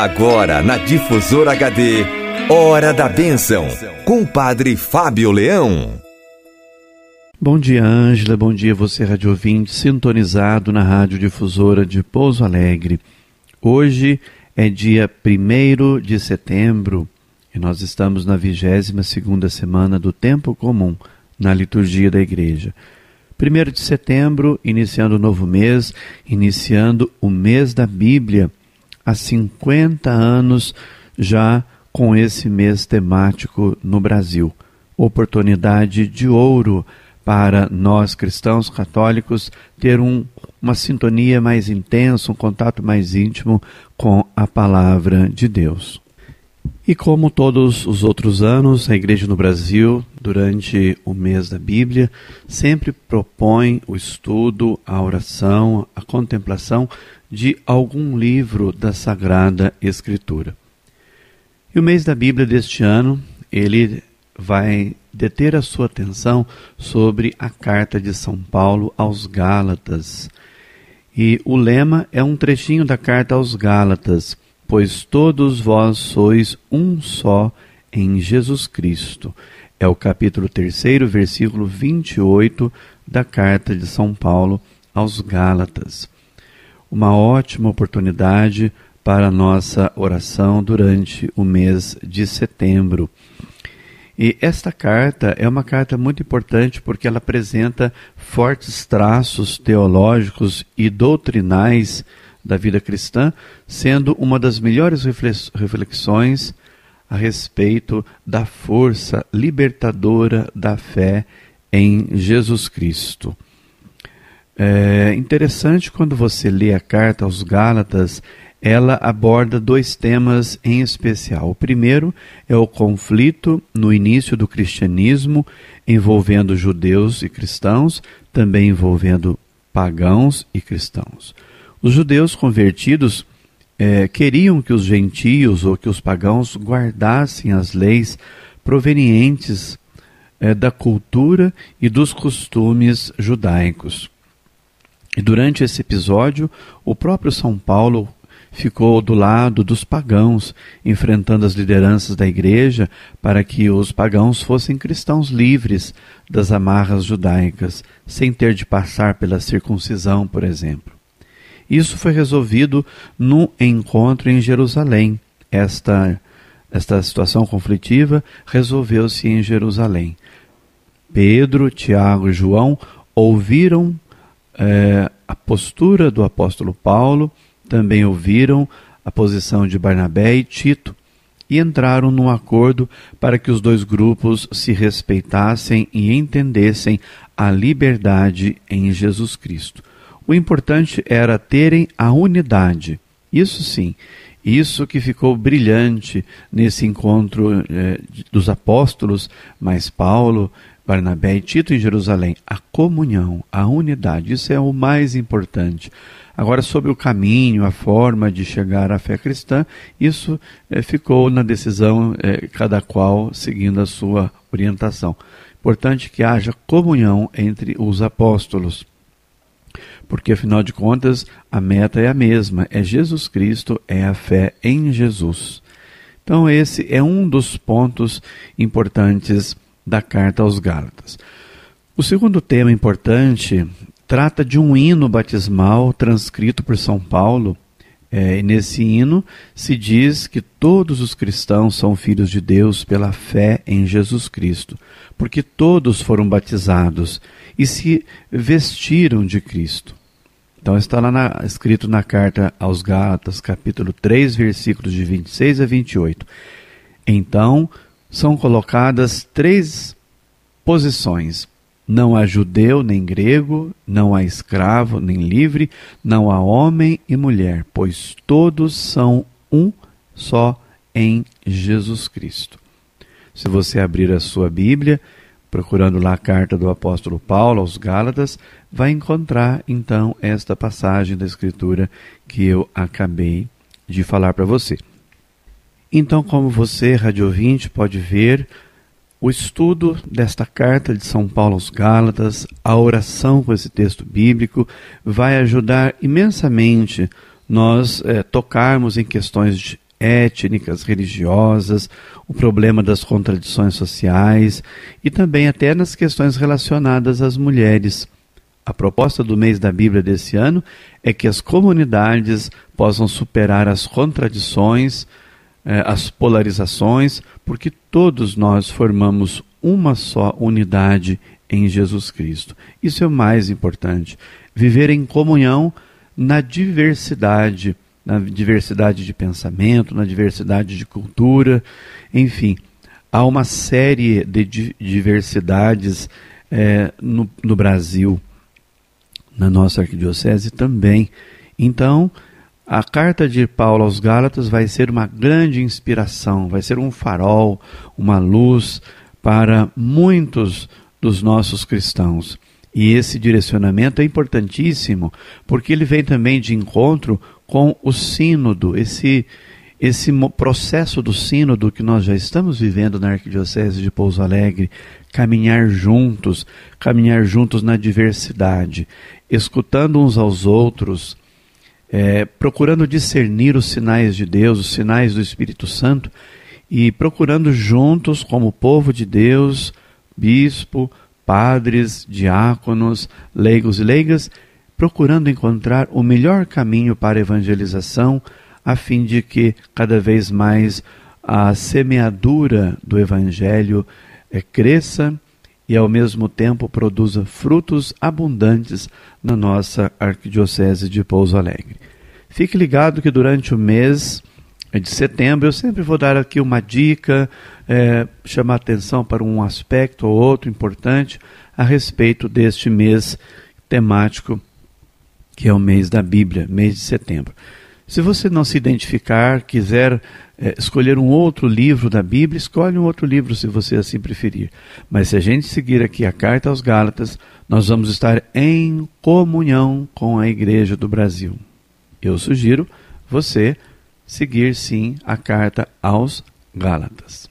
Agora na Difusora HD, Hora da Bênção, com o Padre Fábio Leão. Bom dia, Ângela. Bom dia, você, rádio ouvinte, sintonizado na Rádio Difusora de Pouso Alegre. Hoje é dia 1 de setembro e nós estamos na 22 segunda semana do Tempo Comum na liturgia da Igreja. 1 de setembro, iniciando o novo mês, iniciando o mês da Bíblia, há 50 anos já com esse mês temático no Brasil. Oportunidade de ouro para nós cristãos católicos ter um, uma sintonia mais intensa, um contato mais íntimo com a palavra de Deus. E como todos os outros anos, a Igreja no Brasil, durante o mês da Bíblia, sempre propõe o estudo, a oração, a contemplação de algum livro da Sagrada Escritura. E o mês da Bíblia deste ano, ele vai deter a sua atenção sobre a carta de São Paulo aos Gálatas. E o lema é um trechinho da carta aos Gálatas pois todos vós sois um só em Jesus Cristo. É o capítulo 3, versículo 28 da carta de São Paulo aos Gálatas. Uma ótima oportunidade para nossa oração durante o mês de setembro. E esta carta é uma carta muito importante porque ela apresenta fortes traços teológicos e doutrinais da vida cristã, sendo uma das melhores reflexões a respeito da força libertadora da fé em Jesus Cristo. É interessante quando você lê a carta aos Gálatas, ela aborda dois temas em especial. O primeiro é o conflito no início do cristianismo, envolvendo judeus e cristãos, também envolvendo pagãos e cristãos. Os judeus convertidos é, queriam que os gentios ou que os pagãos guardassem as leis provenientes é, da cultura e dos costumes judaicos. E durante esse episódio, o próprio São Paulo ficou do lado dos pagãos, enfrentando as lideranças da igreja para que os pagãos fossem cristãos livres das amarras judaicas, sem ter de passar pela circuncisão, por exemplo. Isso foi resolvido no encontro em Jerusalém. Esta, esta situação conflitiva resolveu-se em Jerusalém. Pedro, Tiago e João ouviram é, a postura do apóstolo Paulo, também ouviram a posição de Barnabé e Tito e entraram num acordo para que os dois grupos se respeitassem e entendessem a liberdade em Jesus Cristo. O importante era terem a unidade. Isso sim, isso que ficou brilhante nesse encontro eh, dos apóstolos, mais Paulo, Barnabé e Tito em Jerusalém. A comunhão, a unidade, isso é o mais importante. Agora, sobre o caminho, a forma de chegar à fé cristã, isso eh, ficou na decisão, eh, cada qual seguindo a sua orientação. Importante que haja comunhão entre os apóstolos porque afinal de contas a meta é a mesma, é Jesus Cristo, é a fé em Jesus. Então, esse é um dos pontos importantes da carta aos Gálatas. O segundo tema importante trata de um hino batismal transcrito por São Paulo. É, nesse hino se diz que todos os cristãos são filhos de Deus pela fé em Jesus Cristo, porque todos foram batizados e se vestiram de Cristo. Então está lá na, escrito na carta aos Gálatas, capítulo 3, versículos de 26 a 28. Então são colocadas três posições. Não há judeu nem grego, não há escravo nem livre, não há homem e mulher, pois todos são um só em Jesus Cristo. Se você abrir a sua Bíblia, procurando lá a carta do apóstolo Paulo aos Gálatas, vai encontrar então esta passagem da Escritura que eu acabei de falar para você. Então, como você, rádio ouvinte, pode ver, o estudo desta carta de São Paulo aos Gálatas, a oração com esse texto bíblico, vai ajudar imensamente nós é, tocarmos em questões étnicas, religiosas, o problema das contradições sociais e também até nas questões relacionadas às mulheres. A proposta do mês da Bíblia desse ano é que as comunidades possam superar as contradições, eh, as polarizações, porque todos nós formamos uma só unidade em Jesus Cristo. Isso é o mais importante. Viver em comunhão na diversidade, na diversidade de pensamento, na diversidade de cultura, enfim, há uma série de diversidades é, no, no Brasil, na nossa arquidiocese também. Então, a carta de Paulo aos Gálatas vai ser uma grande inspiração, vai ser um farol, uma luz para muitos dos nossos cristãos. E esse direcionamento é importantíssimo, porque ele vem também de encontro com o sínodo, esse esse processo do sínodo que nós já estamos vivendo na Arquidiocese de Pouso Alegre, caminhar juntos, caminhar juntos na diversidade, escutando uns aos outros, é, procurando discernir os sinais de Deus, os sinais do Espírito Santo, e procurando juntos, como povo de Deus, bispo, padres, diáconos, leigos e leigas, procurando encontrar o melhor caminho para a evangelização, a fim de que cada vez mais a semeadura do evangelho é, cresça e ao mesmo tempo produza frutos abundantes na nossa arquidiocese de Pouso Alegre. Fique ligado que durante o mês de setembro eu sempre vou dar aqui uma dica, é, chamar atenção para um aspecto ou outro importante a respeito deste mês temático que é o mês da Bíblia, mês de setembro. Se você não se identificar, quiser é, escolher um outro livro da Bíblia, escolhe um outro livro se você assim preferir. Mas se a gente seguir aqui a carta aos Gálatas, nós vamos estar em comunhão com a Igreja do Brasil. Eu sugiro você seguir sim a carta aos Gálatas.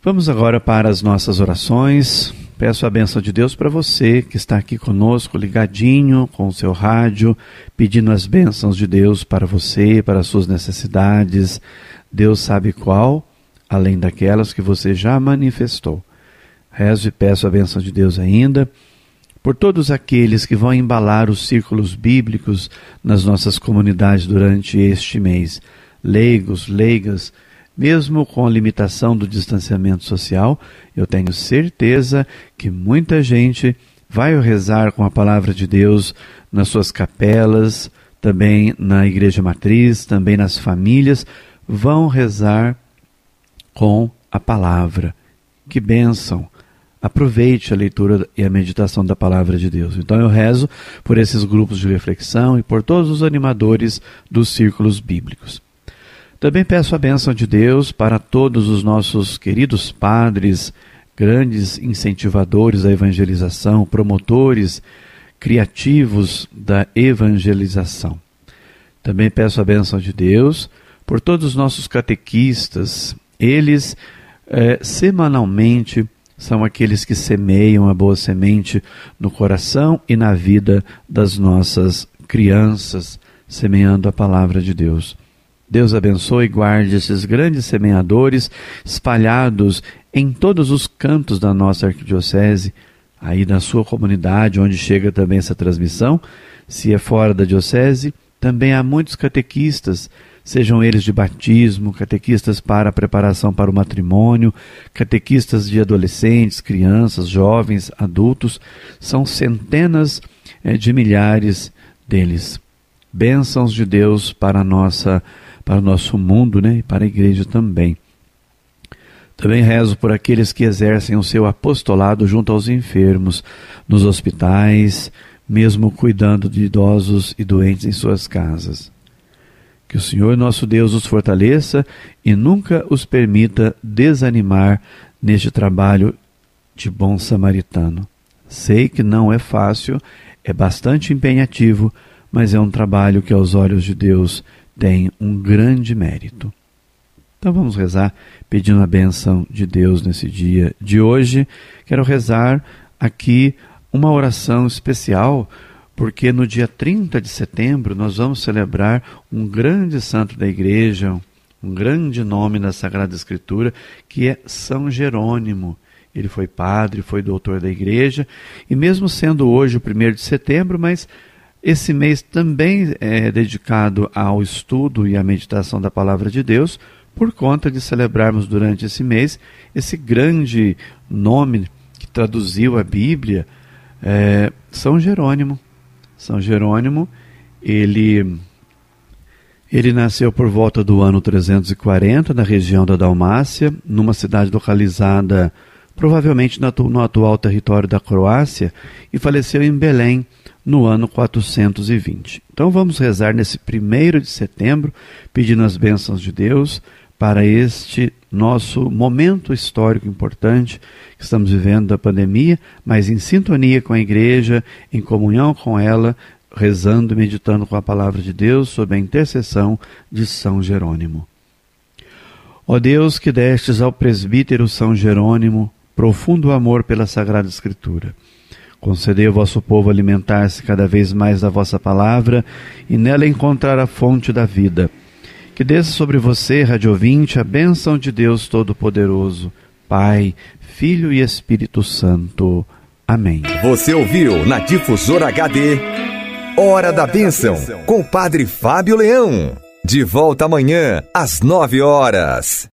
Vamos agora para as nossas orações. Peço a benção de Deus para você que está aqui conosco, ligadinho com o seu rádio, pedindo as bênçãos de Deus para você, para as suas necessidades. Deus sabe qual, além daquelas que você já manifestou. Rezo e peço a benção de Deus ainda por todos aqueles que vão embalar os círculos bíblicos nas nossas comunidades durante este mês. Leigos, leigas, mesmo com a limitação do distanciamento social, eu tenho certeza que muita gente vai rezar com a palavra de Deus nas suas capelas, também na igreja matriz, também nas famílias, vão rezar com a palavra. Que bênção! Aproveite a leitura e a meditação da palavra de Deus. Então eu rezo por esses grupos de reflexão e por todos os animadores dos círculos bíblicos. Também peço a bênção de Deus para todos os nossos queridos padres, grandes incentivadores da evangelização, promotores criativos da evangelização. Também peço a bênção de Deus por todos os nossos catequistas. Eles, eh, semanalmente, são aqueles que semeiam a boa semente no coração e na vida das nossas crianças, semeando a palavra de Deus. Deus abençoe e guarde esses grandes semeadores espalhados em todos os cantos da nossa arquidiocese, aí na sua comunidade, onde chega também essa transmissão. Se é fora da diocese, também há muitos catequistas, sejam eles de batismo, catequistas para a preparação para o matrimônio, catequistas de adolescentes, crianças, jovens, adultos, são centenas eh, de milhares deles. Bênçãos de Deus para a nossa para o nosso mundo né, e para a igreja também. Também rezo por aqueles que exercem o seu apostolado junto aos enfermos, nos hospitais, mesmo cuidando de idosos e doentes em suas casas. Que o Senhor nosso Deus os fortaleça e nunca os permita desanimar neste trabalho de bom samaritano. Sei que não é fácil, é bastante empenhativo, mas é um trabalho que aos olhos de Deus tem um grande mérito. Então vamos rezar pedindo a benção de Deus nesse dia de hoje. Quero rezar aqui uma oração especial porque no dia 30 de setembro nós vamos celebrar um grande santo da igreja, um grande nome da Sagrada Escritura, que é São Jerônimo. Ele foi padre, foi doutor da igreja, e mesmo sendo hoje o primeiro de setembro, mas esse mês também é dedicado ao estudo e à meditação da palavra de Deus, por conta de celebrarmos durante esse mês esse grande nome que traduziu a Bíblia, é São Jerônimo. São Jerônimo, ele ele nasceu por volta do ano 340 na região da Dalmácia, numa cidade localizada provavelmente no atual território da Croácia, e faleceu em Belém no ano 420. Então vamos rezar nesse primeiro de setembro, pedindo as bênçãos de Deus para este nosso momento histórico importante que estamos vivendo da pandemia, mas em sintonia com a igreja, em comunhão com ela, rezando e meditando com a palavra de Deus sob a intercessão de São Jerônimo. Ó Deus que destes ao presbítero São Jerônimo profundo amor pela Sagrada Escritura. Concedei ao vosso povo alimentar-se cada vez mais da vossa palavra e nela encontrar a fonte da vida que desça sobre você, Rádio Ouvinte, a bênção de Deus Todo-Poderoso, Pai, Filho e Espírito Santo. Amém. Você ouviu na Difusora HD Hora da Bênção, com o Padre Fábio Leão. De volta amanhã, às nove horas.